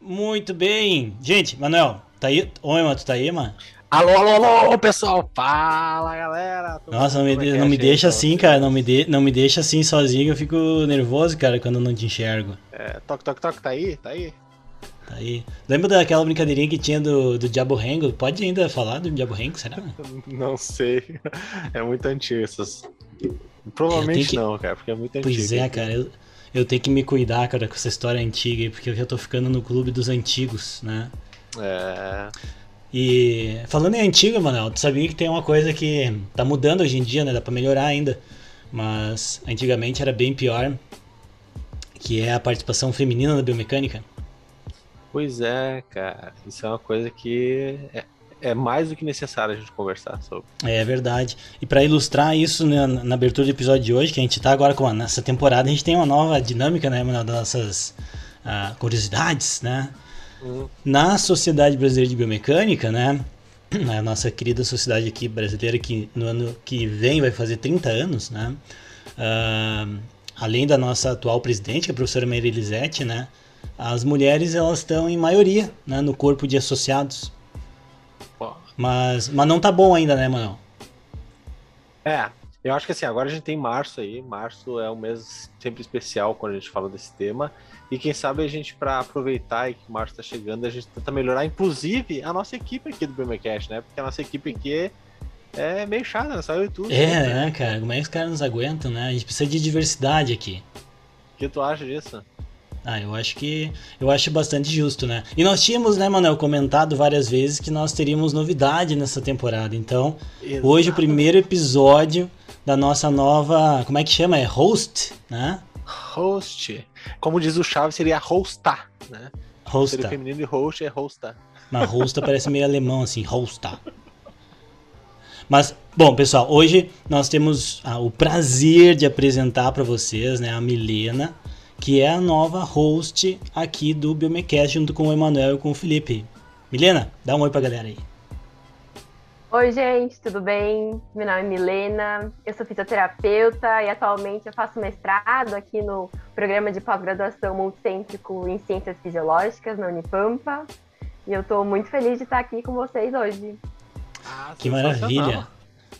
Muito bem. Gente, Manuel, tá aí? Oi, mano, tu tá aí, mano? Alô, alô, alô, pessoal! Fala, galera! Tudo Nossa, não me, de, não me deixa assim, cara. Não me, de, não me deixa assim sozinho. Eu fico nervoso, cara, quando eu não te enxergo. É, toque, toque, toque, tá aí? Tá aí? Tá aí. Lembra daquela brincadeirinha que tinha do, do Diabo Rengo? Pode ainda falar do Diabo Rengo, será? Não sei. É muito antigo essas. Provavelmente que... não, cara, porque é muito antigo. Pois é, cara. Eu, eu tenho que me cuidar, cara, com essa história antiga aí, porque eu já tô ficando no clube dos antigos, né? É. E falando em antiga, Manuel, tu sabia que tem uma coisa que tá mudando hoje em dia, né? Dá pra melhorar ainda. Mas antigamente era bem pior, que é a participação feminina na biomecânica. Pois é, cara. Isso é uma coisa que é, é mais do que necessário a gente conversar sobre. É verdade. E para ilustrar isso né, na abertura do episódio de hoje, que a gente tá agora com nessa temporada, a gente tem uma nova dinâmica, né, das nossas uh, curiosidades, né? Uhum. Na Sociedade Brasileira de Biomecânica, né? A nossa querida sociedade aqui brasileira que no ano que vem vai fazer 30 anos, né? Uh, além da nossa atual presidente, a professora Maria Elisete, né? As mulheres elas estão em maioria né, no corpo de associados. Mas, mas não tá bom ainda, né, Manuel? É, eu acho que assim, agora a gente tem março aí. Março é um mês sempre especial quando a gente fala desse tema. E quem sabe a gente, para aproveitar e que março está chegando, a gente tenta melhorar, inclusive, a nossa equipe aqui do BMCast, né? Porque a nossa equipe aqui é, meio chata, né? Só eu e tu. É, né, né, cara? Como é que os caras nos aguentam, né? A gente precisa de diversidade aqui. O que tu acha disso? Ah, eu acho que eu acho bastante justo, né? E nós tínhamos, né, Manuel, comentado várias vezes que nós teríamos novidade nessa temporada. Então, Exato. hoje o primeiro episódio da nossa nova, como é que chama? É host, né? Host. Como diz o Chaves, seria hostar, né? Hostar. Seria feminino de host é hostar. Mas hosta parece meio alemão assim, hostar. Mas, bom, pessoal, hoje nós temos ah, o prazer de apresentar para vocês, né, a Milena, que é a nova host aqui do Biomecast junto com o Emanuel e com o Felipe. Milena, dá um oi pra galera aí. Oi, gente, tudo bem? Meu nome é Milena, eu sou fisioterapeuta e atualmente eu faço mestrado aqui no programa de pós-graduação multicêntrico em Ciências Fisiológicas na Unipampa. E eu estou muito feliz de estar aqui com vocês hoje. Ah, que maravilha!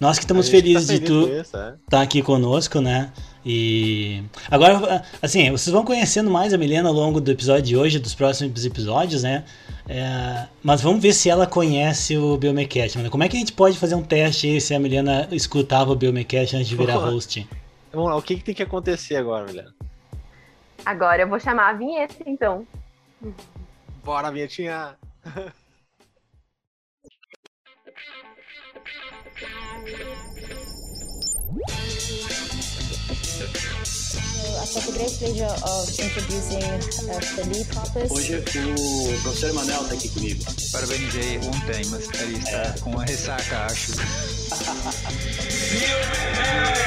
Nós que estamos felizes tá feliz de tu estar é. tá aqui conosco, né? E agora, assim, vocês vão conhecendo mais a Milena ao longo do episódio de hoje, dos próximos episódios, né? É, mas vamos ver se ela conhece o Biomecast. Como é que a gente pode fazer um teste aí se a Milena escutava o Biomecast antes de virar host? Vamos lá, o que, que tem que acontecer agora, Milena? Agora eu vou chamar a vinheta, então. Bora, vinhetinha! Hoje o professor Emanuel está aqui comigo. Parabenizei ontem, mas ele está é. com uma ressaca, acho.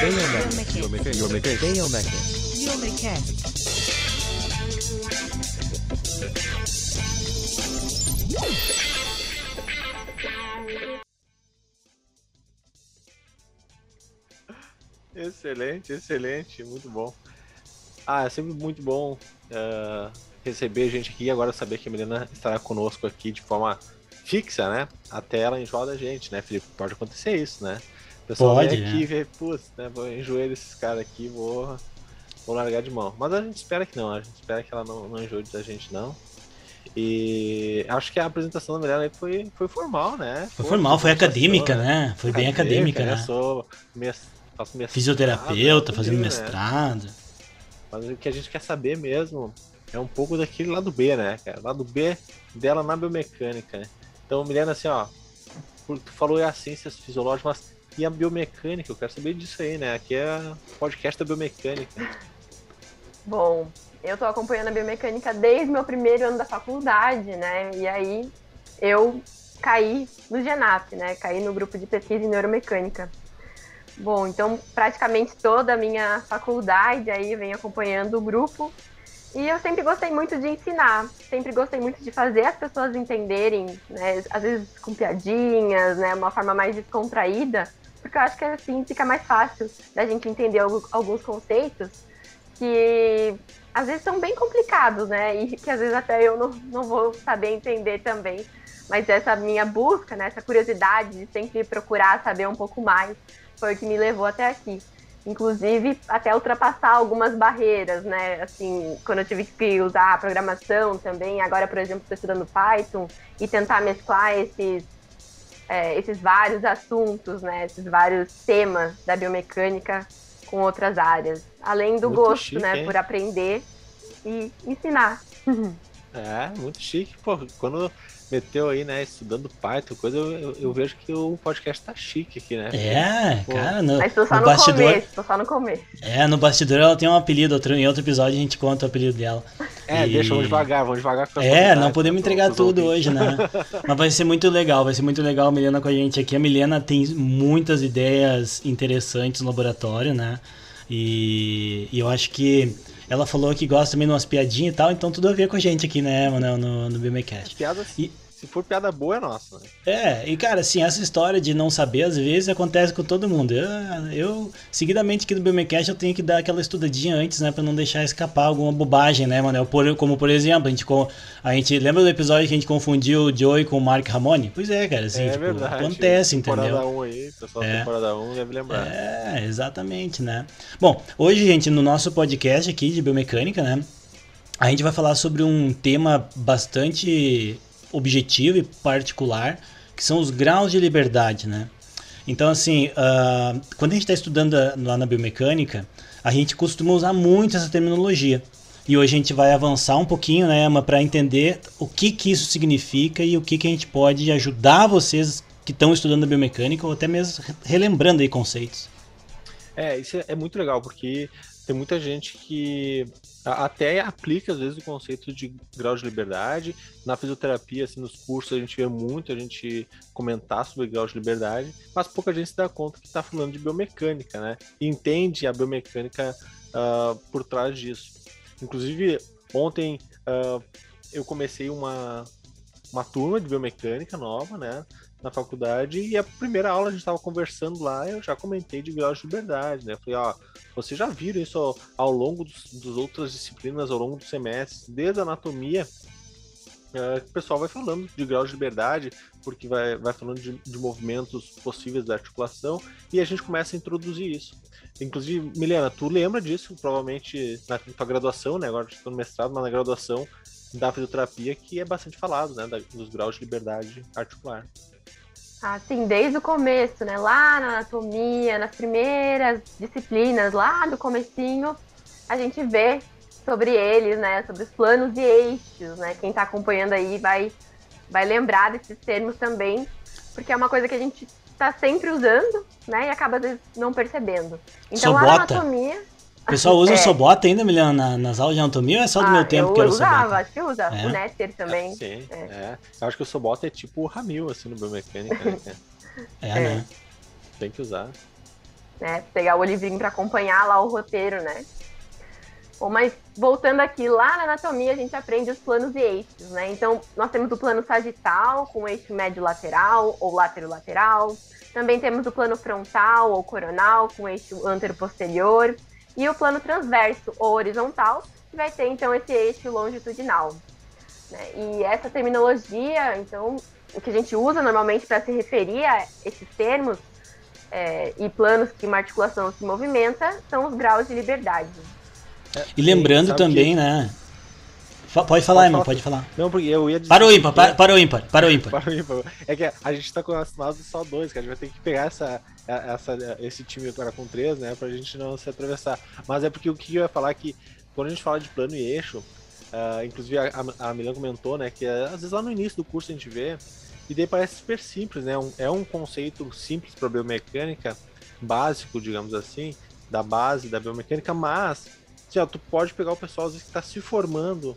Biomecast. Biomecast. Biomecast. Biomecast. Excelente, excelente, muito bom. Ah, é sempre muito bom uh, receber gente aqui e agora saber que a Milena estará conosco aqui de forma fixa, né? Até ela enjoar da gente, né, Felipe? Pode acontecer isso, né? O pessoal Pode, vem aqui né? e vê, putz, né? Vou enjoar desses caras aqui, vou, vou largar de mão. Mas a gente espera que não, a gente espera que ela não, não enjoe da gente, não. E acho que a apresentação da Milena foi, foi formal, né? Foi, formal, foi acadêmica, né? Foi bem acadêmica, né? Eu sou faço mestrado. Fisioterapeuta, fazendo né? mestrado. Mas o que a gente quer saber mesmo é um pouco daquele lado B, né, cara? Lado B dela na biomecânica, né? Então, Milena, assim, ó, tu falou é as ciências fisiológicas, mas e a biomecânica? Eu quero saber disso aí, né? Aqui é o podcast da biomecânica. Bom, eu tô acompanhando a biomecânica desde meu primeiro ano da faculdade, né? E aí eu caí no GENAP, né? Caí no grupo de pesquisa em neuromecânica. Bom, então praticamente toda a minha faculdade aí vem acompanhando o grupo. E eu sempre gostei muito de ensinar, sempre gostei muito de fazer as pessoas entenderem, né, às vezes com piadinhas, né, uma forma mais descontraída, porque eu acho que assim fica mais fácil da gente entender alguns conceitos que às vezes são bem complicados, né? E que às vezes até eu não, não vou saber entender também. Mas essa minha busca, né, essa curiosidade de sempre procurar saber um pouco mais, foi o que me levou até aqui. Inclusive, até ultrapassar algumas barreiras, né? Assim, quando eu tive que usar a programação também, agora, por exemplo, estou estudando Python, e tentar mesclar esses, é, esses vários assuntos, né? Esses vários temas da biomecânica com outras áreas. Além do Muito gosto, chique, né? hein? Por aprender e ensinar. É, muito chique. Pô, quando meteu aí, né, estudando Python, coisa, eu, eu, eu vejo que o podcast tá chique aqui, né? É, Pô. cara, no, Mas tô só no no, bastidor. começo, tô só no começo. É, no bastidor ela tem um apelido, outro, em outro episódio a gente conta o apelido dela. É, E- deixa, vamos devagar, vamos devagar com É, não podemos né, entregar tudo ouvintes. hoje, né? Mas vai ser muito legal, vai ser muito legal a Milena com a gente aqui. A Milena tem muitas ideias interessantes no laboratório, né? E, e eu acho que ela falou que gosta também de umas piadinhas e tal, então tudo a ver com a gente aqui, né, Manuel, no, no Biomecast. Piada, E- se for piada boa, é nossa, né? É, e cara, assim, essa história de não saber, às vezes, acontece com todo mundo. Eu, eu seguidamente aqui no Biomecast, eu tenho que dar aquela estudadinha antes, né, pra não deixar escapar alguma bobagem, né, Manuel? Por, como, por exemplo, a gente, a gente lembra do episódio que a gente confundiu o Joey com o Mark Ramone? Pois é, cara, assim, é tipo, verdade. acontece, temporada entendeu? 1 aí, o pessoal É. da temporada 1 deve lembrar. É, exatamente, né? Bom, hoje, gente, no nosso podcast aqui de biomecânica, né? A gente vai falar sobre um tema bastante objetivo e particular, que são os graus de liberdade, né? Então, assim, ah, quando a gente está estudando a- lá na biomecânica, a gente costuma usar muito essa terminologia. E hoje a gente vai avançar um pouquinho, né, Emma, para entender o que, que isso significa e o que, que a gente pode ajudar vocês que estão estudando a biomecânica ou até mesmo re- relembrando aí conceitos. É, isso é- é muito legal, porque tem muita gente que até aplica, às vezes, o conceito de grau de liberdade. Na fisioterapia, assim, nos cursos, a gente vê muito a gente comentar sobre grau de liberdade, mas pouca gente se dá conta que está falando de biomecânica, né? E entende a biomecânica ah, por trás disso. Inclusive, ontem ah, eu comecei uma, uma turma de biomecânica nova, né? Na faculdade e a primeira aula a gente estava conversando lá eu já comentei de grau de liberdade, né? Falei, ó, vocês já viram isso ao, longo dos, dos outras disciplinas, ao longo do semestre, desde a anatomia, é, o pessoal vai falando de grau de liberdade, porque vai, vai falando de, de movimentos possíveis da articulação, e a gente começa a introduzir isso. Inclusive, Milena, tu lembra disso, provavelmente na tua graduação, né? Agora estou no mestrado, mas na graduação da fisioterapia, que é bastante falado, né? da- dos graus de liberdade articular. Assim, desde o começo, né? Lá na anatomia, nas primeiras disciplinas, lá do comecinho, a gente vê sobre eles, né? Sobre os planos e eixos, né? Quem tá acompanhando aí vai, vai lembrar desses termos também, porque é uma coisa que a gente tá sempre usando, né? E acaba às vezes não percebendo. Então lá na Sobota. anatomia. O pessoal usa É. o sobota ainda, Milena, na- nas aulas de anatomia ou é só do ah, meu tempo eu que era o usava, sobota? acho que usa. É? O Néter também. Sim, É. é. Eu acho que o Sobota é tipo o Ramil, assim, no biomecânica, né? É, É. né? Tem que usar. né? Pegar o livrinho para acompanhar lá o roteiro, né? Bom, mas voltando aqui, lá na anatomia a gente aprende os planos e eixos, né? Então, nós temos o plano sagital, com eixo médio lateral ou lateral-lateral. Também temos o plano frontal ou coronal, com eixo antero-posterior. E o plano transverso ou horizontal, que vai ter, então, esse eixo longitudinal. né? E essa terminologia, então, o que a gente usa normalmente para se referir a esses termos é, e planos que uma articulação se movimenta são os graus de liberdade. E lembrando também, que- né? Pode falar, falar. pode falar. Não, porque eu ia dizer. Para o ímpar, que- para, para o ímpar, para o ímpar. Para o ímpar. É que a gente tá com assinado só dois, que a gente vai ter que pegar essa, essa, esse time agora com três, né? Pra gente não se atravessar. Mas é porque o que eu ia falar é que quando a gente fala de plano e eixo, ah, inclusive a, a, Milan comentou, né? Que às vezes lá no início do curso a gente vê, e daí parece super simples, né? Um- é um conceito simples para biomecânica, básico, digamos assim, da base da biomecânica, mas assim, ó, tu pode pegar o pessoal às vezes que está se formando,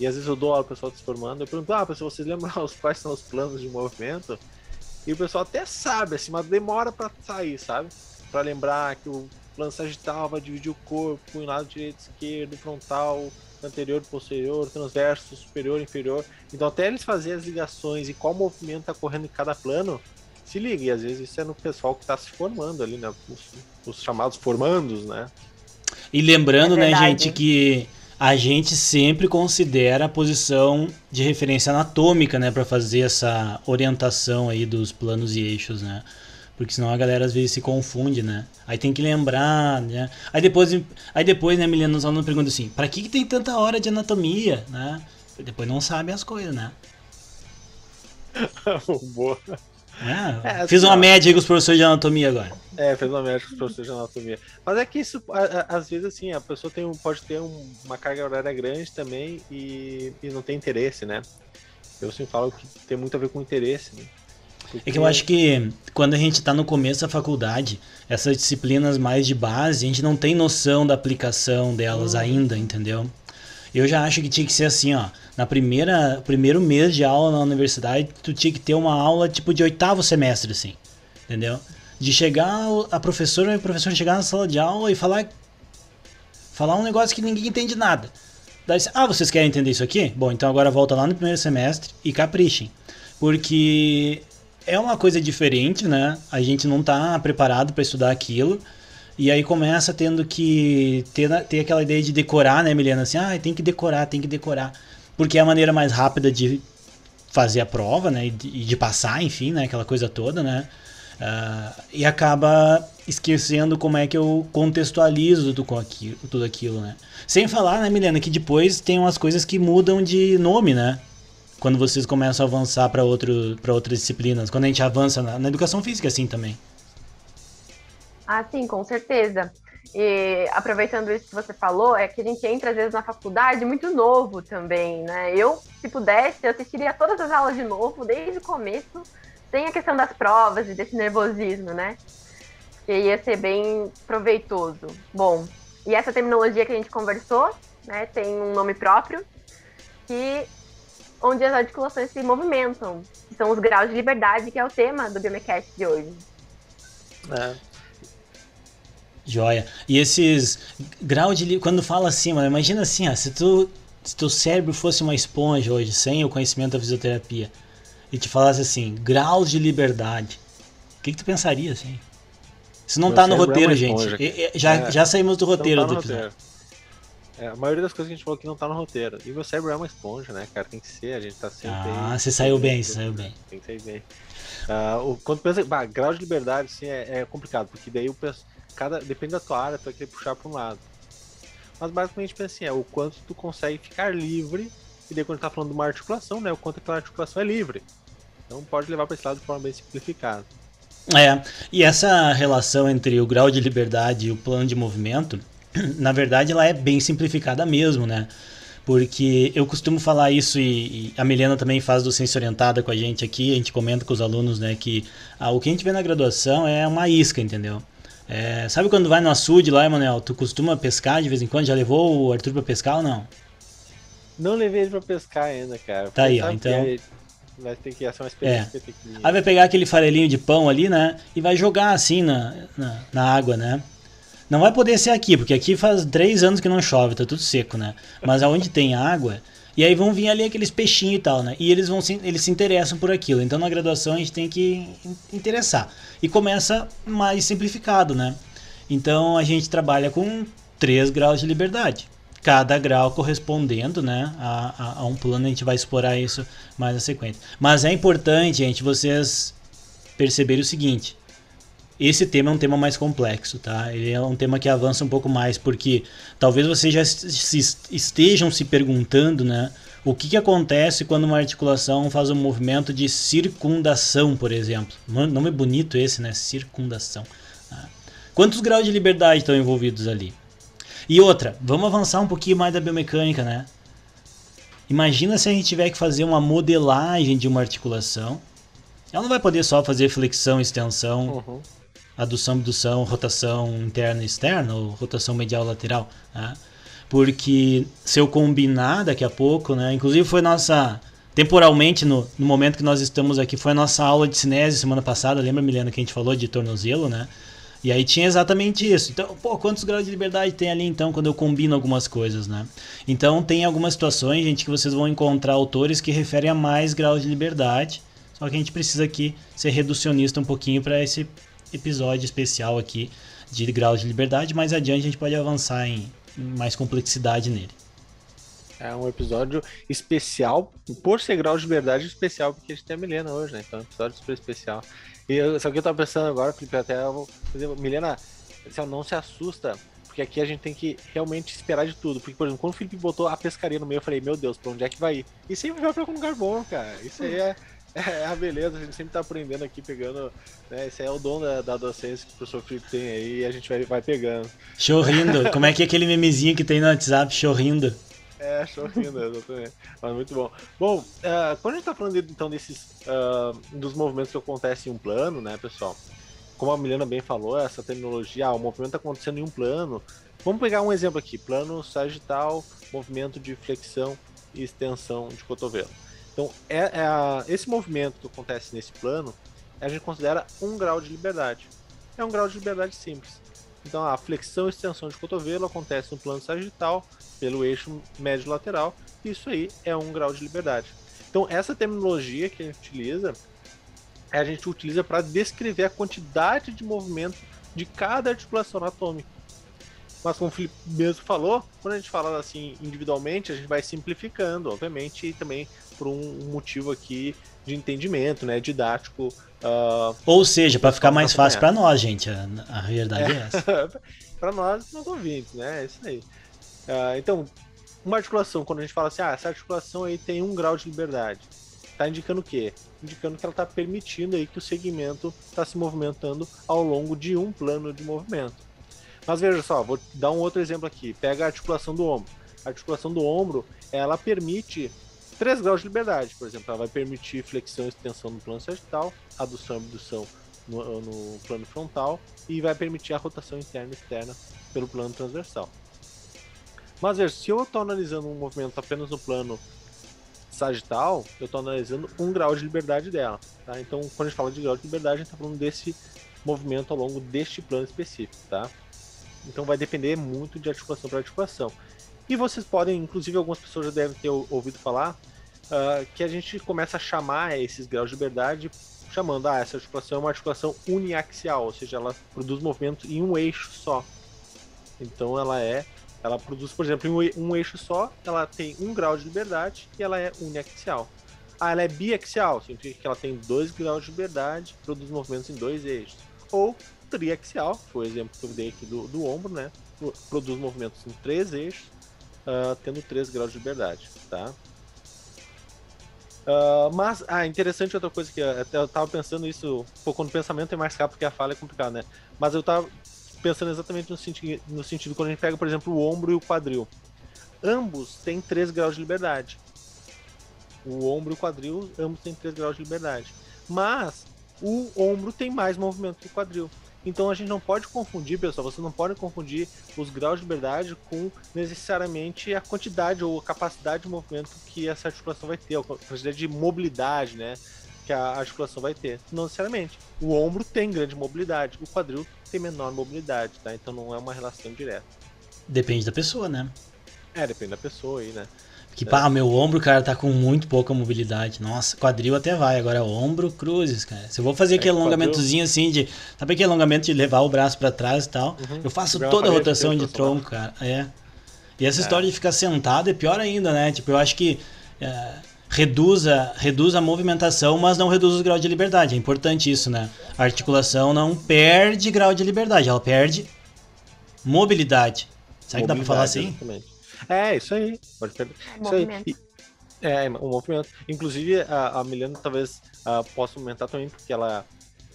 e às vezes eu dou aula pro pessoal se formando, eu pergunto, ah, pessoal, vocês lembram quais são os planos de movimento? E o pessoal até sabe, assim, mas demora para sair, sabe? Para lembrar que o plano sagital vai dividir o corpo em lado direito, esquerdo, frontal, anterior, posterior, transverso, superior, inferior. Então até eles fazerem as ligações e qual movimento está correndo em cada plano, se liga, e às vezes isso é no pessoal que está se formando ali, né? Os, os chamados formandos, né? E lembrando, É né, gente, que a gente sempre considera a posição de referência anatômica, né, para fazer essa orientação aí dos planos e eixos, né? Porque senão a galera às vezes se confunde, né? Aí tem que lembrar, né? Aí depois, aí depois né, Milena nos alunos pergunta assim, para que, que tem tanta hora de anatomia, né? Depois não sabe as coisas, né? Boa. É, é, fiz uma média aí com os professores de anatomia agora. É, fez uma média com os professores de anatomia. Mas é que isso, às vezes, assim, a pessoa tem um, pode ter um, uma carga horária grande também e, e não tem interesse, né? Eu sempre falo que tem muito a ver com interesse, né? Porque... É que eu acho que quando a gente está no começo da faculdade, essas disciplinas mais de base, a gente não tem noção da aplicação delas hum. ainda, entendeu? Eu já acho que tinha que ser assim, ó. Na primeira primeiro mês de aula na universidade, tu tinha que ter uma aula tipo de oitavo semestre, assim. Entendeu? De chegar a professora e o professor chegar na sala de aula e falar falar um negócio que ninguém entende nada. Daí, ah, vocês querem entender isso aqui? Bom, então agora volta lá no primeiro semestre e caprichem. Porque é uma coisa diferente, né? A gente não está preparado para estudar aquilo. E aí começa tendo que ter, ter aquela ideia de decorar, né, Milena? Assim, ah, tem que decorar, tem que decorar. Porque é a maneira mais rápida de fazer a prova, né? E de, passar, enfim, né? Aquela coisa toda, né? Uh, e acaba esquecendo como é que eu contextualizo tudo, aquilo, tudo aquilo, né? Sem falar, né, Milena, que depois tem umas coisas que mudam de nome, né? Quando vocês começam a avançar para outras disciplinas. Quando a gente avança na, na educação física, assim também. Ah, sim, com certeza. E aproveitando isso que você falou, é que a gente entra às vezes na faculdade muito novo também, né? Eu, se pudesse, eu assistiria todas as aulas de novo, desde o começo, sem a questão das provas e desse nervosismo, né? Que ia ser bem proveitoso. Bom, e essa terminologia que a gente conversou, né, tem um nome próprio, que onde as articulações se movimentam, que são os graus de liberdade, que é o tema do Biomecast de hoje. É. Joia. E esses graus de quando fala assim, mano, imagina assim, ó, se tu se teu cérebro fosse uma esponja hoje, sem o conhecimento da fisioterapia, e te falasse assim, graus de liberdade, o que, que tu pensaria assim? Isso não Meu tá no é roteiro, é gente. já, é, já saímos do roteiro tá do episódio. Roteiro. É, a maioria das coisas que a gente falou aqui não tá no roteiro. E meu cérebro é uma esponja, né, cara? Tem que ser, a gente tá sempre. Ah, você saiu bem, você saiu bem. Tem que sair bem. Uh, o, quando pensa, bah, grau de liberdade, assim, é, é complicado, porque daí o pessoal cada depende da tua área, tu vai querer puxar para um lado. Mas basicamente pensa assim, é o quanto tu consegue ficar livre, e daí quando tá falando de uma articulação, né, o quanto aquela articulação é livre. Então pode levar para esse lado de forma bem simplificada. É, e essa relação entre o grau de liberdade e o plano de movimento, na verdade ela é bem simplificada mesmo, né? Porque eu costumo falar isso e, e a Milena também faz docência orientada com a gente aqui, a gente comenta com os alunos, né, que ah, o que a gente vê na graduação é uma isca, entendeu? É, sabe quando vai no açude lá, Emanuel? Tu costuma pescar de vez em quando? Já levou o Arthur pra pescar ou não? Não levei ele pra pescar ainda, cara. Tá aí, ó. Então. Vai ter que ser uma experiência é. Aí vai pegar aquele farelinho de pão ali, né? E vai jogar assim na, na, na, água, né? Não vai poder ser aqui, porque aqui faz três anos que não chove, tá tudo seco, né? Mas aonde tem água, e aí vão vir ali aqueles peixinhos e tal, né? E eles vão se, eles se interessam por aquilo. Então na graduação a gente tem que interessar. E começa mais simplificado, né? Então a gente trabalha com três graus de liberdade. Cada grau correspondendo né, a, a, a um plano, a gente vai explorar isso mais na sequência. Mas é importante, gente, vocês perceberem o seguinte: esse tema é um tema mais complexo, tá? Ele é um tema que avança um pouco mais, porque talvez vocês já estejam se perguntando, né? O que, que acontece quando uma articulação faz um movimento de circundação, por exemplo? Nome bonito esse, né? Circundação. Tá? Quantos graus de liberdade estão envolvidos ali? E outra, vamos avançar um pouquinho mais da biomecânica, né? Imagina se a gente tiver que fazer uma modelagem de uma articulação. Ela não vai poder só fazer flexão, extensão, uhum adução, abdução, rotação interna e externa, ou rotação medial lateral, né? Porque se eu combinar daqui a pouco, né? Inclusive foi nossa temporalmente no, no momento que nós estamos aqui foi a nossa aula de cinese semana passada, lembra Milena que a gente falou de tornozelo, né? E aí tinha exatamente isso. Então, pô, quantos graus de liberdade tem ali então quando eu combino algumas coisas, né? Então tem algumas situações, gente, que vocês vão encontrar autores que referem a mais graus de liberdade. Só que a gente precisa aqui ser reducionista um pouquinho para esse episódio especial aqui de grau de liberdade. Mais adiante a gente pode avançar em, em mais complexidade nele. É um episódio especial, por ser grau de verdade especial, porque a gente tem a Milena hoje, né? Então é um episódio super especial. E eu, só que eu tava pensando agora, Felipe, até eu vou fazer. Milena, assim, não se assusta, porque aqui a gente tem que realmente esperar de tudo. Porque, por exemplo, quando o Felipe botou a pescaria no meio, eu falei, meu Deus, pra onde é que vai ir? E sempre vai pra algum lugar bom, cara. Isso aí é, é a beleza, a gente sempre tá aprendendo aqui, pegando. Né? Esse é o dom da, da docência que o professor Felipe tem aí e a gente vai, vai pegando. Chorrindo. Como é que é aquele memezinho que tem no WhatsApp, chorrindo? É, chorrindo, exatamente. Mas muito bom. Bom, uh, quando a gente tá falando então desses. Uh, dos movimentos que acontecem em um plano, né, pessoal? Como a Milena bem falou, essa terminologia, ah, o movimento tá acontecendo em um plano. Vamos pegar um exemplo aqui: plano sagital, movimento de flexão e extensão de cotovelo. Então, é, é esse movimento que acontece nesse plano, a gente considera um grau de liberdade. É um grau de liberdade simples. Então, a flexão e extensão de cotovelo acontece no plano sagital, pelo eixo médio lateral, e isso aí é um grau de liberdade. Então, essa terminologia que a gente utiliza, a gente utiliza para descrever a quantidade de movimento de cada articulação anatômica. Mas como o Felipe mesmo falou, quando a gente fala assim individualmente, a gente vai simplificando, obviamente, e também por um motivo aqui de entendimento, né, didático. Uh, Ou seja, para ficar mais fácil para nós, gente, a, a verdade é, é essa. para nós, nós ouvintes, né, é isso aí. Uh, então, uma articulação, quando a gente fala assim, ah, essa articulação aí tem um grau de liberdade, tá indicando o quê? Indicando que ela está permitindo aí que o segmento está se movimentando ao longo de um plano de movimento. Mas veja só, vou dar um outro exemplo aqui. Pega a articulação do ombro. A articulação do ombro, ela permite 3 graus de liberdade, por exemplo. Ela vai permitir flexão e extensão no plano sagital, adução e abdução no, no plano frontal e vai permitir a rotação interna e externa pelo plano transversal. Mas veja, se eu estou analisando um movimento apenas no plano sagital, eu estou analisando um grau de liberdade dela. Tá? Então, quando a gente fala de grau de liberdade, a gente está falando desse movimento ao longo deste plano específico. Tá? Então vai depender muito de articulação para articulação. E vocês podem, inclusive algumas pessoas já devem ter ouvido falar, uh, que a gente começa a chamar esses graus de liberdade chamando, ah, essa articulação é uma articulação uniaxial, ou seja, ela produz movimento em um eixo só. Então ela é, ela produz, por exemplo, em um eixo só, ela tem um grau de liberdade e ela é uniaxial. Ah, ela é biaxial, significa que ela tem dois graus de liberdade, produz movimentos em dois eixos. Ou triaxial, foi o exemplo que eu dei aqui do, do ombro, né? Produz movimentos em três eixos, uh, tendo três graus de liberdade, tá? Uh, mas, ah, interessante outra coisa que até eu tava pensando isso, pô, quando o pensamento é mais rápido que a fala é complicado, né? Mas eu tava pensando exatamente no sentido, no sentido quando a gente pega, por exemplo, o ombro e o quadril. Ambos têm 3 graus de liberdade. O ombro e o quadril, ambos têm 3 graus de liberdade. Mas o ombro tem mais movimento que o quadril. Então a gente não pode confundir, pessoal, você não pode confundir os graus de liberdade com necessariamente a quantidade ou a capacidade de movimento que essa articulação vai ter, a quantidade de mobilidade, né? Que a articulação vai ter. Não necessariamente. O ombro tem grande mobilidade, o quadril tem menor mobilidade, tá? Então não é uma relação direta. Depende da pessoa, né? É, depende da pessoa aí, né? Que, pá, meu ombro, cara, tá com muito pouca mobilidade. Nossa, quadril até vai, agora ombro, cruzes, cara. Se eu vou fazer é, aquele alongamentozinho assim de. Sabe aquele alongamento de levar o braço para trás e tal? Uhum. Eu faço toda a rotação de tronco, cara. É. E essa é. história de ficar sentado é pior ainda, né? Tipo, eu acho que. É, reduz, a, reduz a movimentação, mas não reduz o grau de liberdade. É importante isso, né? A articulação não perde grau de liberdade, ela perde mobilidade. Será que dá pra falar assim? Exatamente. É, isso aí. Pode perder. É, isso aí. é, o movimento. Inclusive, a, a Milena talvez uh, possa aumentar também, porque ela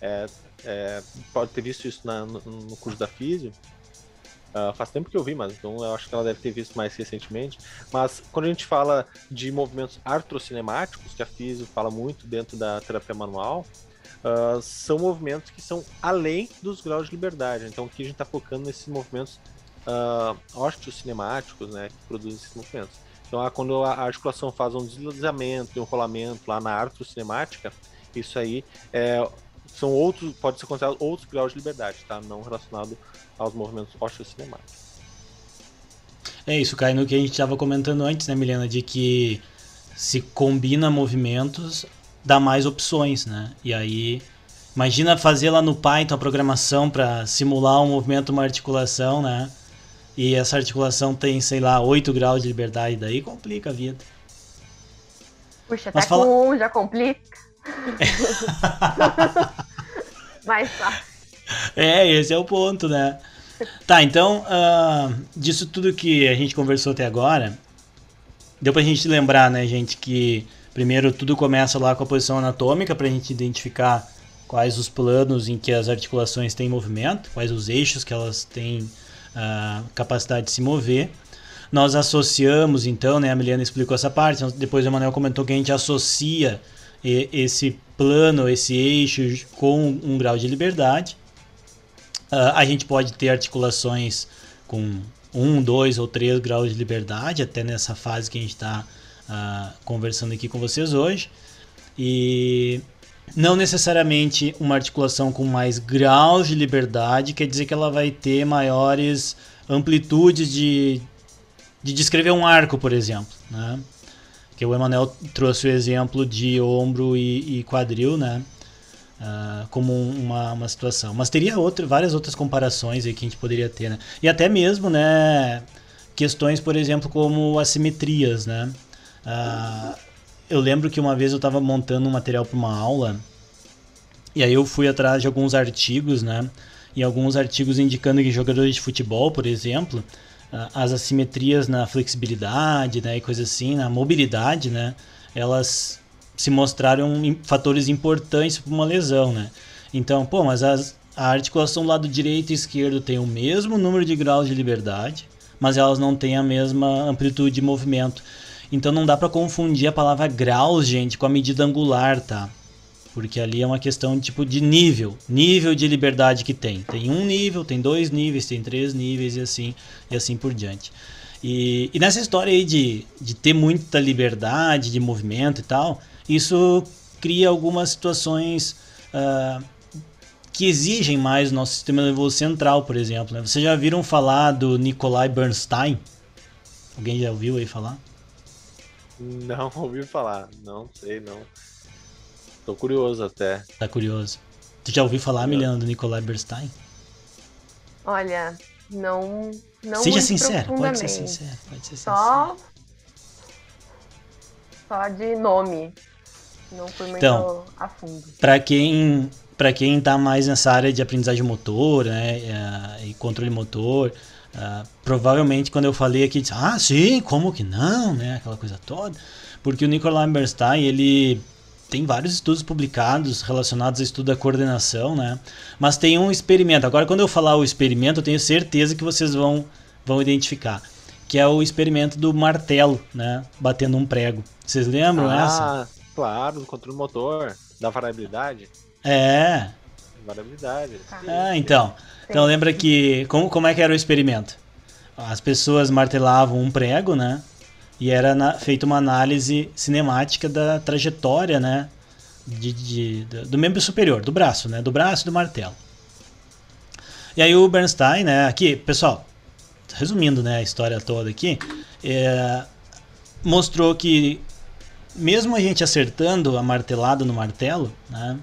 é, é, pode ter visto isso na, no, no, curso da Físio. Uh, faz tempo que eu vi, mas então eu acho que ela deve ter visto mais recentemente. Mas quando a gente fala de movimentos artrocinemáticos, que a Físio fala muito dentro da terapia manual, uh, são movimentos que são além dos graus de liberdade. Então aqui a gente está focando nesses movimentos uh, osteocinemáticos, né, que produzem esses movimentos. Então, quando a articulação faz um deslizamento, um enrolamento lá na artrocinemática, isso aí é, são outros, pode ser considerado outros graus de liberdade, tá? Não relacionado aos movimentos osteocinemáticos. É isso, cai no que a gente estava comentando antes, né, Milena, de que se combina movimentos, dá mais opções, né? E aí, imagina fazer lá no Python a programação para simular um movimento, uma articulação, né? E essa articulação tem, sei lá, 8 graus de liberdade, daí complica a vida. Puxa, até fala- com um já complica. Mais fácil. É, esse é o ponto, né? Tá, então, ah, disso tudo que a gente conversou até agora, deu pra gente lembrar, né, gente, que primeiro tudo começa lá com a posição anatômica pra gente identificar quais os planos em que as articulações têm movimento, quais os eixos que elas têm ah, capacidade de se mover. Nós associamos, então, né, a Miliana explicou essa parte, depois o Emanuel comentou que a gente associa esse plano, esse eixo com um grau de liberdade. Ah, a gente pode ter articulações com um, dois ou três graus de liberdade, até nessa fase que a gente está conversando aqui com vocês hoje. E não necessariamente uma articulação com mais graus de liberdade quer dizer que ela vai ter maiores amplitudes de, de descrever um arco, por exemplo. Né? Que o Emanuel trouxe o exemplo de ombro e, e quadril, né? ah, como um- uma, uma situação. Mas teria outra, várias outras comparações aí que a gente poderia ter, né? E até mesmo, né, questões, por exemplo, como assimetrias, né? Ah, eu lembro que uma vez eu estava montando um material para uma aula e aí eu fui atrás de alguns artigos, né? E alguns artigos indicando que jogadores de futebol, por exemplo, ah, as assimetrias na flexibilidade, né, e coisas assim, na mobilidade, né, elas se mostraram fatores importantes para uma lesão, né? Então, pô, mas as- a articulação do lado direito e esquerdo tem o mesmo número de graus de liberdade, mas elas não têm a mesma amplitude de movimento. Então não dá para confundir a palavra graus, gente, com a medida angular, tá? Porque ali é uma questão tipo de nível, nível de liberdade que tem. Tem um nível, tem dois níveis, tem três níveis e assim e assim por diante. E, e nessa história aí de, de ter muita liberdade de movimento e tal, isso cria algumas situações ah, que exigem mais o nosso sistema nervoso central, por exemplo. Né? Vocês já viram falar do Nikolai Bernstein? Alguém já ouviu aí falar? Não ouvi falar. Não sei, não. Tô curioso até. Tá curioso. Tu já ouviu falar, Miliana, do Nikolai Bernstein? Olha, não. não Seja muito sincero, pode ser sincero. Pode ser sincero. Só. Só de nome. Não fui muito Então. a fundo. Para quem para quem tá mais nessa área de aprendizagem motor, né, eh, e controle motor, ah, provavelmente quando eu falei aqui, disse, ah, sim, como que não, né, aquela coisa toda, porque o Nikolai Bernstein, ele tem vários estudos publicados relacionados ao estudo da coordenação, né, mas tem um experimento. Agora, quando eu falar o experimento, eu tenho certeza que vocês vão vão identificar, que é o experimento do martelo, né, batendo um prego. Vocês lembram essa? ah, claro, do controle motor, da variabilidade. É, Variabilidade. Ah, então. Então lembra que. Como, como é que era o experimento? As pessoas martelavam um prego, né? E era na- feita uma análise cinemática da trajetória, né? De, de- do membro superior, do braço, né? Do braço e do martelo. E aí o Bernstein, né? Aqui, pessoal, resumindo né, a história toda aqui, é, mostrou que mesmo a gente acertando a martelada no martelo, né?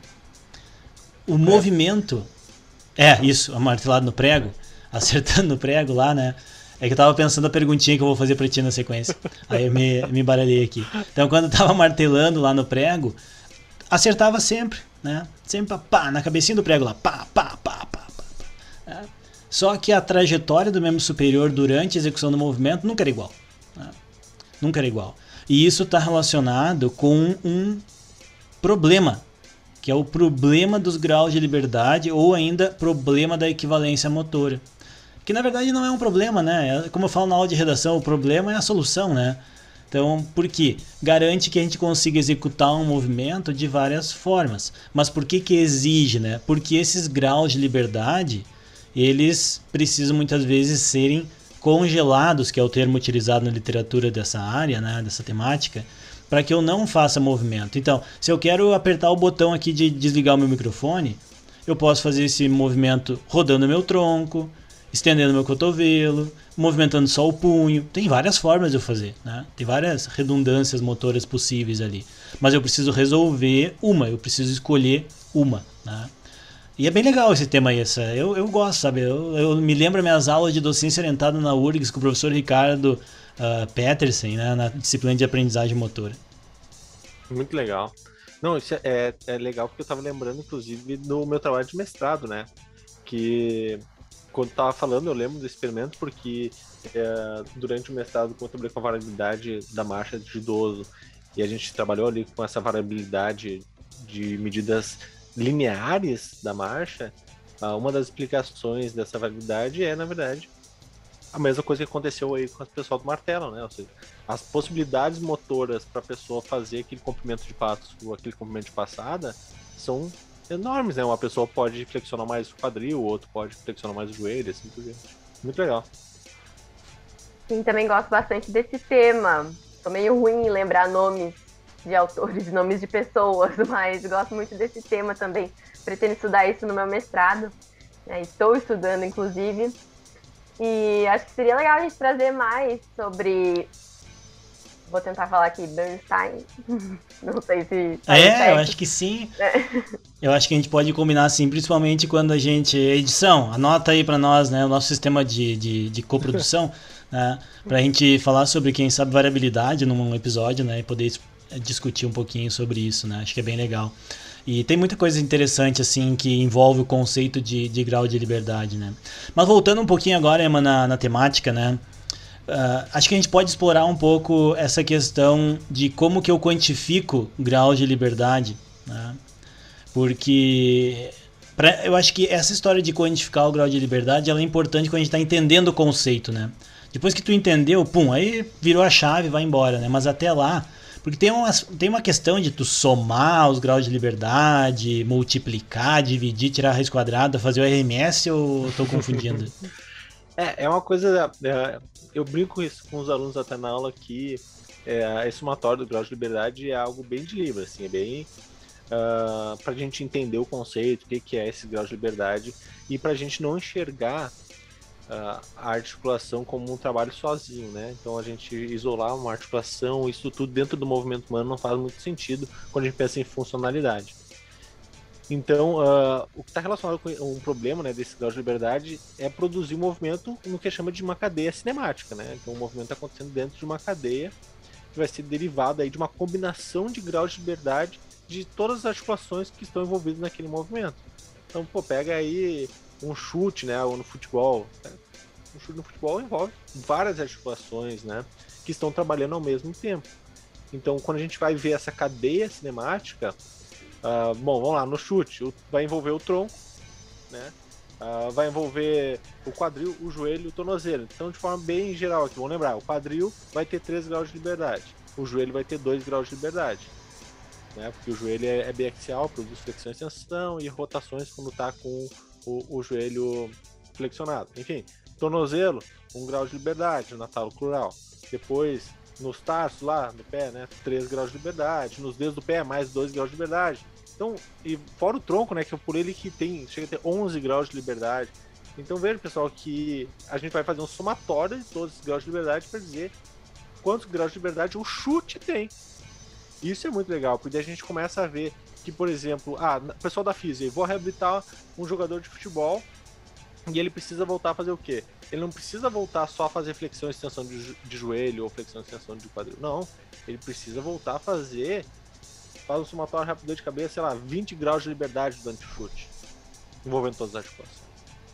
O movimento é, isso, a martelada no prego, acertando no prego lá, né? É que eu tava pensando a perguntinha que eu vou fazer pra ti na sequência. Aí eu me, me baralhei aqui. Então, quando eu tava martelando lá no prego, acertava sempre, né? Sempre pá, na cabecinha do prego lá, pá, pá, pá, pá, pá. né? Só que a trajetória do membro superior durante a execução do movimento nunca era igual. né? Nunca era igual. E isso está relacionado com um problema que é o problema dos graus de liberdade ou ainda problema da equivalência motora. Que na verdade não é um problema, né? É, Como eu falo na aula de redação, o problema é a solução, né? Então, por quê? Garante que a gente consiga executar um movimento de várias formas. Mas por que que exige, né? Porque esses graus de liberdade, eles precisam muitas vezes serem congelados, que é o termo utilizado na literatura dessa área, né, dessa temática, para que eu não faça movimento. Então, se eu quero apertar o botão aqui de desligar o meu microfone, eu posso fazer esse movimento rodando meu tronco, estendendo meu cotovelo, movimentando só o punho. Tem várias formas de eu fazer, né? Tem várias redundâncias motoras possíveis ali. Mas eu preciso resolver uma, eu preciso escolher uma, né? E é bem legal esse tema aí, essa. Eu, eu gosto, sabe? Eu, eu me lembro minhas aulas de docência orientada na URGS com o professor Ricardo uh, né, na disciplina de aprendizagem motora. Muito legal. Não, isso é, é legal porque eu estava lembrando, inclusive, do meu trabalho de mestrado, né? Que quando estava falando, eu lembro do experimento porque é, durante o mestrado trabalhei com a variabilidade da marcha de idoso e a gente trabalhou ali com essa variabilidade de medidas lineares da marcha, ah, uma das explicações dessa variabilidade é, na verdade, a mesma coisa que aconteceu aí com o pessoal do martelo, né? Ou seja, as possibilidades motoras para a pessoa fazer aquele comprimento de passos ou aquele comprimento de passada são enormes, né? Uma pessoa pode flexionar mais o quadril, o outro pode flexionar mais o joelho, assim por diante. Muito legal. Sim, também gosto bastante desse tema. Tô meio ruim em lembrar nomes de autores, nomes de pessoas, mas gosto muito desse tema também. Pretendo estudar isso no meu mestrado. Né? Estou estudando, inclusive. E acho que seria legal a gente trazer mais sobre. Vou tentar falar aqui, Bernstein. Não sei se. Tá é, eu acho que sim. É. Eu acho que a gente pode combinar assim, principalmente quando a gente. Edição, anota aí para nós, né? O nosso sistema de, de, de coprodução, né? Pra gente falar sobre, quem sabe, variabilidade num episódio, né? E poder discutir um pouquinho sobre isso, né? Acho que é bem legal. E tem muita coisa interessante, assim, que envolve o conceito de, de grau de liberdade, né? Mas voltando um pouquinho agora, Emma, na, na temática, né? Uh, acho que a gente pode explorar um pouco essa questão de como que eu quantifico grau de liberdade, né? Porque pra, eu acho que essa história de quantificar o grau de liberdade ela é importante quando a gente está entendendo o conceito, né? Depois que tu entendeu, pum, aí virou a chave, vai embora, né? Mas até lá, porque tem uma, tem uma questão de tu somar os graus de liberdade, multiplicar, dividir, tirar a raiz quadrada, fazer o RMS ou estou confundindo? é, é uma coisa. É, eu brinco isso com os alunos até na aula que é, esse somatório do grau de liberdade é algo bem de livre, assim, é bem. Uh, ah, para a gente entender o conceito, o que, que é esse grau de liberdade e para a gente não enxergar a articulação como um trabalho sozinho, né? Então a gente isolar uma articulação, isso tudo dentro do movimento humano não faz muito sentido quando a gente pensa em funcionalidade. Então, uh, o que está relacionado com um problema né, desse grau de liberdade é produzir um movimento no que chama de uma cadeia cinemática, né? Então, o movimento está acontecendo dentro de uma cadeia que vai ser derivada aí de uma combinação de graus de liberdade de todas as articulações que estão envolvidas naquele movimento. Então, pô, pega aí um chute, né, ou no futebol. Né? Um chute no futebol envolve várias articulações, né, que estão trabalhando ao mesmo tempo. Então, quando a gente vai ver essa cadeia cinemática, uh, bom, vamos lá, no chute, vai envolver o tronco, né, uh, vai envolver o quadril, o joelho e o tornozelo. Então, de forma bem geral aqui, vamos lembrar, o quadril vai ter 3 graus de liberdade, o joelho vai ter 2 graus de liberdade. Né, porque o joelho é, é biaxial, produz flexão e extensão e rotações quando está com o, o joelho flexionado. Enfim, tornozelo, um grau de liberdade na talo crural. Depois, nos tarsos lá no pé, né, 3 graus de liberdade. Nos dedos do pé, mais 2 graus de liberdade. Então, e fora o tronco, né, que é por ele que tem, chega a ter 11 graus de liberdade. Então veja, pessoal, que a gente vai fazer um somatório de todos os graus de liberdade para dizer quantos graus de liberdade o chute tem. Isso é muito legal, porque a gente começa a ver que, por exemplo, ah, pessoal da física, vou reabilitar um jogador de futebol e ele precisa voltar a fazer o quê? Ele não precisa voltar só a fazer flexão e extensão de, de joelho ou flexão e extensão de quadril. Não. Ele precisa voltar a fazer. Faz um somatório rápido de cabeça, sei lá, 20 graus de liberdade durante o chute. Envolvendo todas as articulações.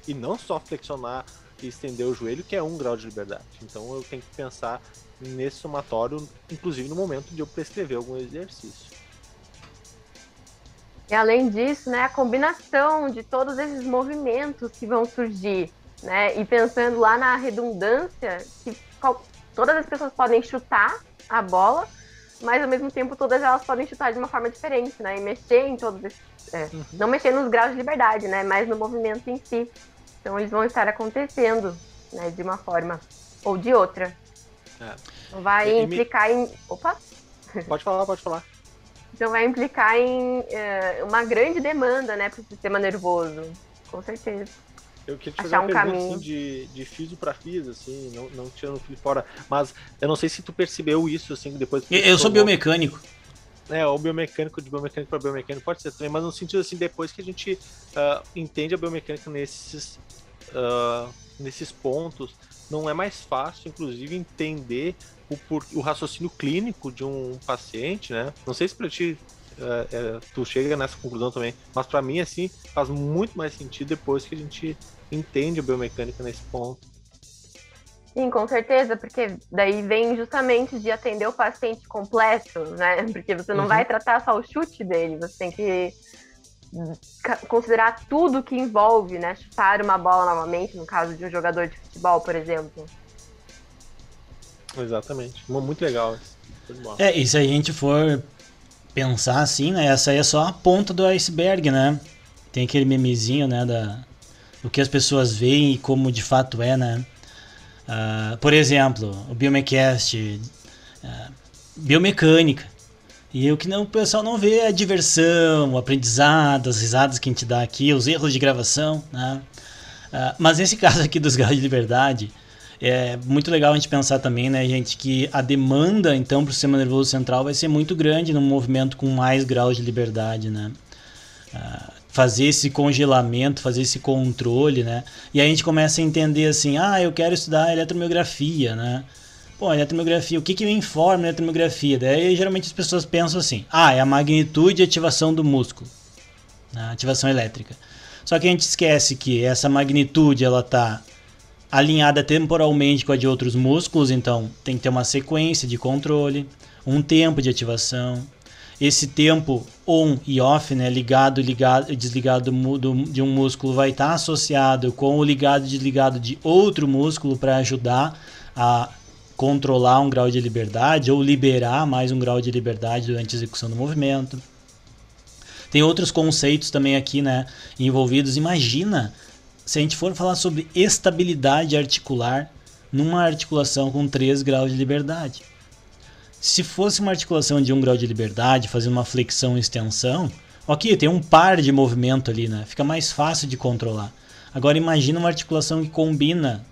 E não só flexionar e estender o joelho, que é um grau de liberdade. Então eu tenho que pensar nesse somatório, inclusive no momento de eu prescrever algum exercício. E além disso, né, a combinação de todos esses movimentos que vão surgir, né? E pensando lá na redundância, que todas as pessoas podem chutar a bola, mas ao mesmo tempo todas elas podem chutar de uma forma diferente, né? E mexer em todos esses. É, uhum. Não mexer nos graus de liberdade, né? Mas no movimento em si. Então eles vão estar acontecendo, né? De uma forma ou de outra. É. Vai e, implicar me... em. Opa! Pode falar, pode falar. Então vai implicar em uh, uma grande demanda, né, para o sistema nervoso, com certeza. Eu queria te fazer uma um pergunta assim, de, de físico para físico, assim, não, não tirando o fora, mas eu não sei se tu percebeu isso, assim, depois... Eu, eu sou biomecânico. É, o biomecânico de biomecânico para biomecânico pode ser também, mas no sentido assim, depois que a gente uh, entende a biomecânica nesses, uh, nesses pontos, não é mais fácil, inclusive, entender o, por, o raciocínio clínico de um paciente, né? Não sei se para ti uh, tu chega nessa conclusão também, mas para mim, assim, faz muito mais sentido depois que a gente entende a biomecânica nesse ponto. Sim, com certeza, porque daí vem justamente de atender o paciente completo, né? Porque você não uhum. vai tratar só o chute dele, você tem que considerar tudo que envolve, né? Chutar uma bola novamente, no caso de um jogador de futebol, por exemplo. Exatamente. Muito legal. É, e se a gente for pensar assim, né? Essa aí é só a ponta do iceberg, né? Tem aquele memezinho, né? Da, do que as pessoas veem e como de fato é, né? Uh, por exemplo, o Biomecast, uh, biomecânica. E o que não, o pessoal não vê é a diversão, o aprendizado, as risadas que a gente dá aqui, os erros de gravação. Né? Uh, mas nesse caso aqui dos graus de liberdade, é muito legal a gente pensar também, né, gente, que a demanda então para o sistema nervoso central vai ser muito grande num movimento com mais graus de liberdade, né? Uh, fazer esse congelamento, fazer esse controle, né? E aí a gente começa a entender assim, ah, eu quero estudar eletromiografia, né? Pô, eletromiografia, o que que me informa eletromiografia? Daí geralmente as pessoas pensam assim, ah, é a magnitude e ativação do músculo, né? ativação elétrica. Só que a gente esquece que essa magnitude ela tá alinhada temporalmente com a de outros músculos, então tem que ter uma sequência de controle, um tempo de ativação, esse tempo on e off, né, ligado, ligado, desligado do, de um músculo vai estar tá associado com o ligado e desligado de outro músculo para ajudar a controlar um grau de liberdade ou liberar mais um grau de liberdade durante a execução do movimento. Tem outros conceitos também aqui, né, envolvidos. Imagina se a gente for falar sobre estabilidade articular numa articulação com 3 graus de liberdade. Se fosse uma articulação de um grau de liberdade, fazendo uma flexão e extensão, ok, tem um par de movimento ali, né? Fica mais fácil de controlar. Agora imagina uma articulação que combina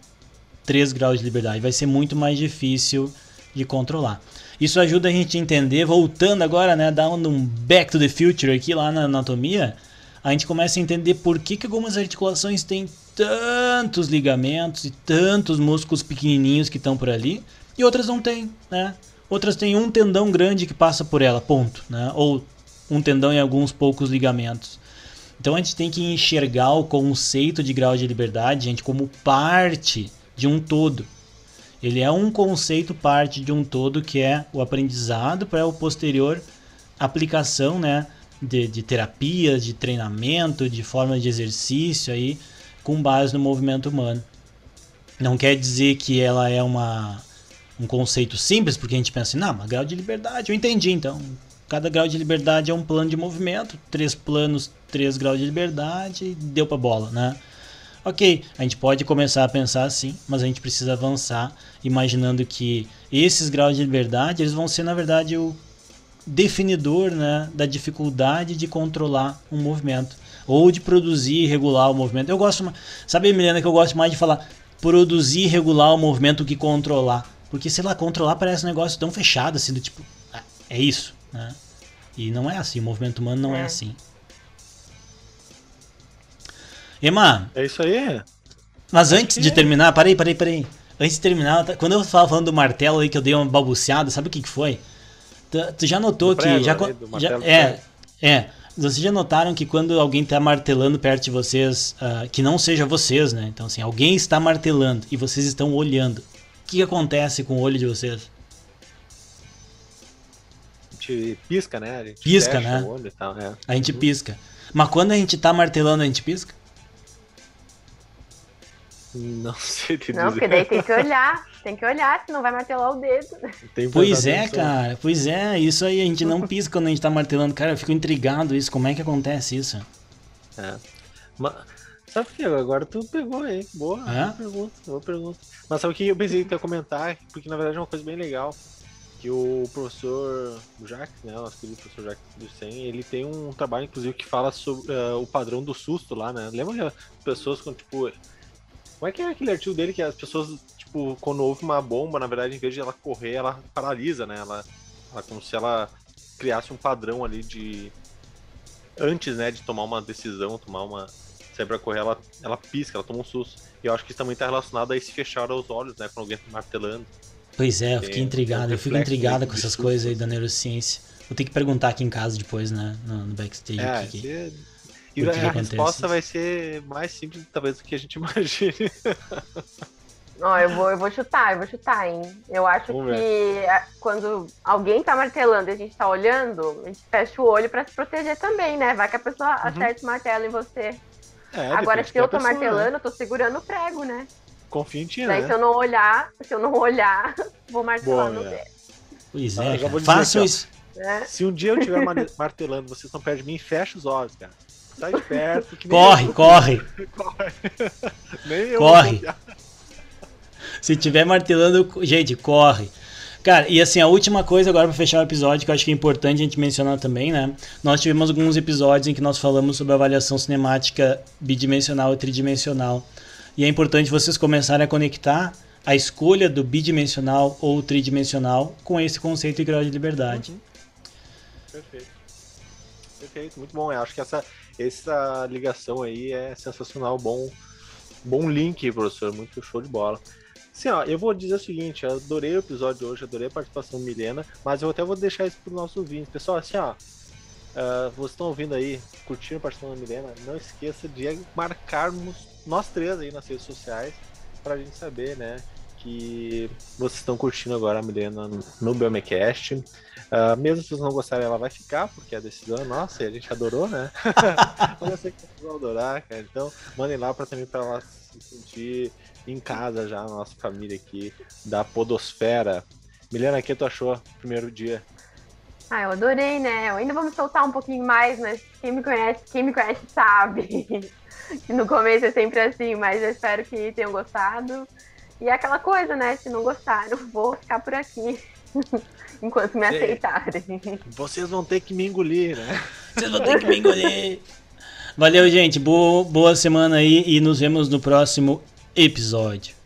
3 graus de liberdade, vai ser muito mais difícil de controlar. Isso ajuda a gente a entender, voltando agora, né, dando um back to the future aqui lá na anatomia, a gente começa a entender por que, que algumas articulações têm tantos ligamentos e tantos músculos pequenininhos que estão por ali e outras não têm, né? Outras têm um tendão grande que passa por ela, ponto. Né? Ou um tendão e alguns poucos ligamentos. Então a gente tem que enxergar o conceito de grau de liberdade, gente, como parte de um todo. Ele é um conceito parte de um todo que é o aprendizado para o posterior aplicação, né, de, de terapia, de treinamento, de forma de exercício aí, com base no movimento humano. Não quer dizer que ela é uma um conceito simples, porque a gente pensa assim, não, mas grau de liberdade, eu entendi então. Cada grau de liberdade é um plano de movimento, três planos, três graus de liberdade, deu para bola, né? Ok, a gente pode começar a pensar assim, mas a gente precisa avançar imaginando que esses graus de liberdade eles vão ser na verdade o definidor né, da dificuldade de controlar um movimento ou de produzir e regular o movimento. Eu gosto, sabe, Milena, que eu gosto mais de falar produzir e regular o movimento que controlar. Porque, sei lá, controlar parece um negócio tão fechado, assim, do tipo, ah, é isso, né? E não é assim, o movimento humano não é, é assim. Ema. É isso aí. Mas antes de terminar, parei, parei, parei. Antes de terminar, tá, quando eu estava falando do martelo aí que eu dei uma balbuciada, sabe o que, que foi? Tu, tu já notou que. já, já é, é. Vocês já notaram que quando alguém está martelando perto de vocês, uh, que não seja vocês, né? Então, assim, alguém está martelando e vocês estão olhando que acontece com o olho de vocês? A gente pisca, né? A gente pisca, né? Tal, é. A gente uhum. pisca. Mas quando a gente tá martelando, a gente pisca? Não sei te Não, porque daí tem que olhar. Tem que olhar, senão vai martelar o dedo. pois é, cara. Pois é, isso aí a gente não pisca quando a gente tá martelando. Cara, eu fico intrigado isso. Como é que acontece isso? É. Mas, sabe que agora tu pegou aí. Boa, é? boa pergunta, boa pergunta. Mas sabe o que eu pensei que ia comentar? Porque na verdade é uma coisa bem legal. Que o professor Jacques, né, o nosso querido professor Jacques Dussen, ele tem um trabalho, inclusive, que fala sobre uh, o padrão do susto lá, né? Lembra que as pessoas quando, tipo. Como é que é aquele artigo dele que as pessoas, tipo, quando houve uma bomba, na verdade, em vez de ela correr, ela paralisa, né? Ela, ela como se ela criasse um padrão ali de. Antes, né, de tomar uma decisão, tomar uma. Sair pra correr, ela, ela pisca, ela toma um susto. E eu acho que isso também tá relacionado a esse fechar os olhos, né, quando alguém tá martelando. Pois é, eu fiquei Tem- intrigado, um eu fico intrigado desse com essas coisas aí da neurociência. Vou ter que perguntar aqui em casa depois, né, no, no backstage. É, que que- e, a acontece? resposta vai ser mais simples, talvez, do que a gente imagine. Ó, eu vou, eu vou chutar, eu vou chutar, hein? Eu acho Vamos que é, quando alguém tá martelando e a gente tá olhando, a gente fecha o olho pra se proteger também, né? Vai que a pessoa acerta o martelo em você. É, Agora, se eu tô pessoa, né? martelando, eu tô segurando o prego, né? Confia em ti, Daí, né? se eu não olhar, se eu não olhar, vou martelar Boa, no é. dedo. Pois Ah, é, dizer façam isso. Né? Se um dia eu estiver mar- martelando, vocês estão perto de mim, fecha os olhos, cara. Sai perto. Corre, eu- corre. corre. Nem eu Corre. Se tiver martelando, gente, corre. Cara, e assim, a última coisa agora pra fechar o episódio, que eu acho que é importante a gente mencionar também, né? Nós tivemos alguns episódios em que nós falamos sobre avaliação cinemática bidimensional e tridimensional. E é importante vocês começarem a conectar a escolha do bidimensional ou tridimensional com esse conceito de grau de liberdade. Perfeito. Perfeito, muito bom. Eu acho que essa, essa ligação aí é sensacional. Bom, bom link, professor. Muito show de bola. Assim, ó, eu vou dizer o seguinte, adorei o episódio de hoje, adorei a participação da Milena, mas eu até vou deixar isso para os nossos ouvintes. Pessoal, assim, ó, ah, vocês estão ouvindo aí, curtindo a participação da Milena, não esqueça de marcarmos nós três aí nas redes sociais para a gente saber, né, que vocês estão curtindo agora a Milena no Belmecast. Ah, mesmo se vocês não gostarem, ela vai ficar, porque a decisão é nossa e a gente adorou, né? Mas eu sei que vocês vão adorar, cara. Então, mandem lá para também para ela se sentir em casa já, na nossa família aqui, da Podosfera. Milena, o que tu achou primeiro dia? Ah, eu adorei, né? Eu ainda me soltar um pouquinho mais, mas quem me conhece, quem me conhece sabe que no começo é sempre assim, mas eu espero que tenham gostado. E é aquela coisa, né? Se não gostaram, vou ficar por aqui enquanto me aceitarem. Vocês vão ter que me engolir, né? Vocês vão ter que me engolir. Valeu, gente. Boa, boa semana aí e nos vemos no próximo episódio.